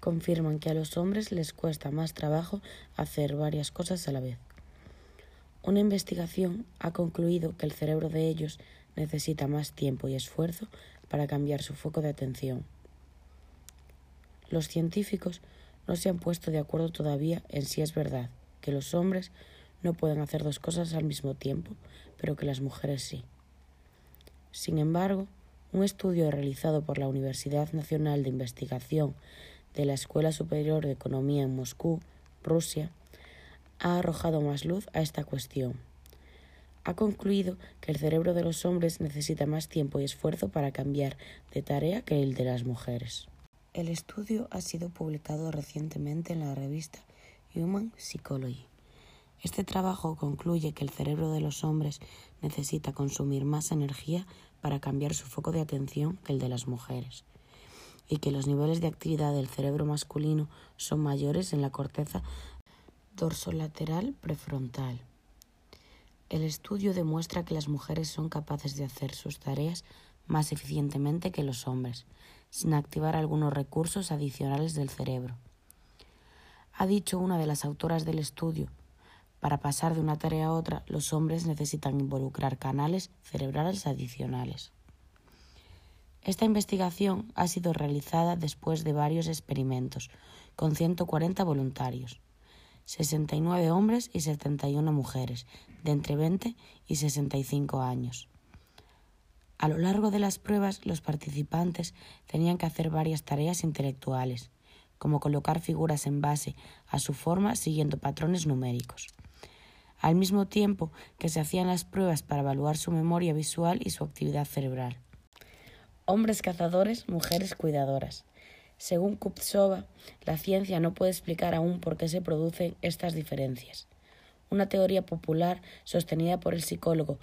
confirman que a los hombres les cuesta más trabajo hacer varias cosas a la vez. Una investigación ha concluido que el cerebro de ellos necesita más tiempo y esfuerzo para cambiar su foco de atención. Los científicos no se han puesto de acuerdo todavía en si es verdad que los hombres no pueden hacer dos cosas al mismo tiempo, pero que las mujeres sí. Sin embargo, un estudio realizado por la Universidad Nacional de Investigación de la Escuela Superior de Economía en Moscú, Rusia, ha arrojado más luz a esta cuestión. Ha concluido que el cerebro de los hombres necesita más tiempo y esfuerzo para cambiar de tarea que el de las mujeres. El estudio ha sido publicado recientemente en la revista Human Psychology. Este trabajo concluye que el cerebro de los hombres necesita consumir más energía para cambiar su foco de atención que el de las mujeres y que los niveles de actividad del cerebro masculino son mayores en la corteza dorsolateral prefrontal. El estudio demuestra que las mujeres son capaces de hacer sus tareas más eficientemente que los hombres, sin activar algunos recursos adicionales del cerebro. Ha dicho una de las autoras del estudio, para pasar de una tarea a otra, los hombres necesitan involucrar canales cerebrales adicionales. Esta investigación ha sido realizada después de varios experimentos con 140 voluntarios, 69 hombres y 71 mujeres, de entre 20 y 65 años. A lo largo de las pruebas, los participantes tenían que hacer varias tareas intelectuales, como colocar figuras en base a su forma siguiendo patrones numéricos, al mismo tiempo que se hacían las pruebas para evaluar su memoria visual y su actividad cerebral hombres cazadores, mujeres cuidadoras. Según Kuptsova, la ciencia no puede explicar aún por qué se producen estas diferencias. Una teoría popular sostenida por el psicólogo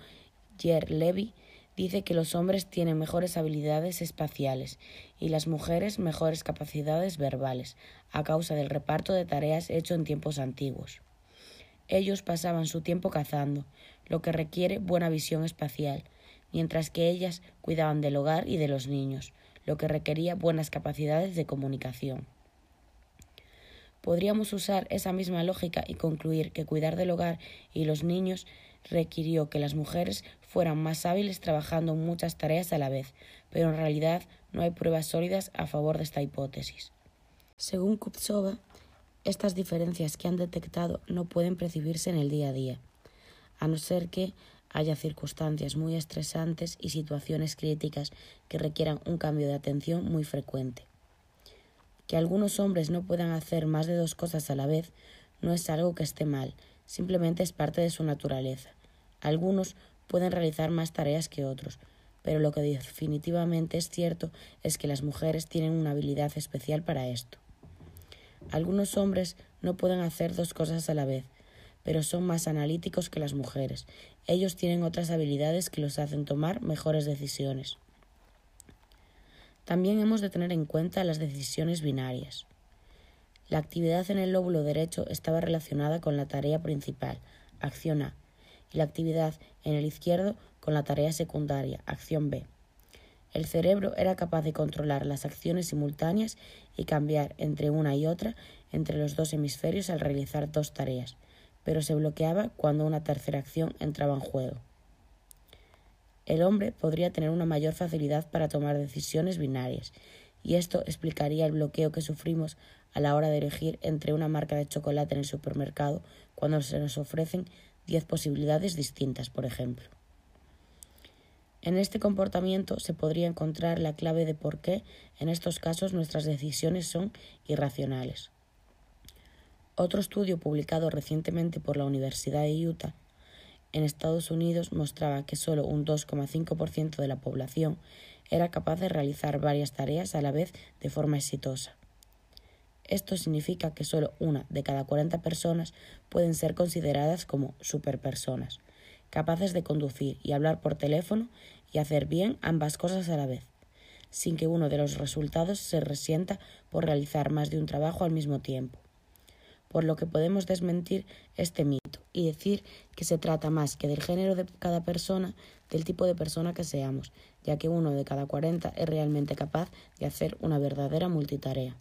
Jer Levy dice que los hombres tienen mejores habilidades espaciales y las mujeres mejores capacidades verbales a causa del reparto de tareas hecho en tiempos antiguos. Ellos pasaban su tiempo cazando, lo que requiere buena visión espacial, mientras que ellas cuidaban del hogar y de los niños, lo que requería buenas capacidades de comunicación. Podríamos usar esa misma lógica y concluir que cuidar del hogar y los niños requirió que las mujeres fueran más hábiles trabajando muchas tareas a la vez, pero en realidad no hay pruebas sólidas a favor de esta hipótesis. Según Kuptsova, estas diferencias que han detectado no pueden percibirse en el día a día, a no ser que haya circunstancias muy estresantes y situaciones críticas que requieran un cambio de atención muy frecuente. Que algunos hombres no puedan hacer más de dos cosas a la vez no es algo que esté mal, simplemente es parte de su naturaleza. Algunos pueden realizar más tareas que otros, pero lo que definitivamente es cierto es que las mujeres tienen una habilidad especial para esto. Algunos hombres no pueden hacer dos cosas a la vez, pero son más analíticos que las mujeres. Ellos tienen otras habilidades que los hacen tomar mejores decisiones. También hemos de tener en cuenta las decisiones binarias. La actividad en el lóbulo derecho estaba relacionada con la tarea principal, acción A, y la actividad en el izquierdo con la tarea secundaria, acción B. El cerebro era capaz de controlar las acciones simultáneas y cambiar entre una y otra entre los dos hemisferios al realizar dos tareas, pero se bloqueaba cuando una tercera acción entraba en juego. El hombre podría tener una mayor facilidad para tomar decisiones binarias, y esto explicaría el bloqueo que sufrimos a la hora de elegir entre una marca de chocolate en el supermercado cuando se nos ofrecen diez posibilidades distintas, por ejemplo. En este comportamiento se podría encontrar la clave de por qué en estos casos nuestras decisiones son irracionales. Otro estudio publicado recientemente por la Universidad de Utah en Estados Unidos mostraba que solo un 2,5% de la población era capaz de realizar varias tareas a la vez de forma exitosa. Esto significa que solo una de cada 40 personas pueden ser consideradas como superpersonas, capaces de conducir y hablar por teléfono y hacer bien ambas cosas a la vez, sin que uno de los resultados se resienta por realizar más de un trabajo al mismo tiempo por lo que podemos desmentir este mito y decir que se trata más que del género de cada persona, del tipo de persona que seamos, ya que uno de cada cuarenta es realmente capaz de hacer una verdadera multitarea.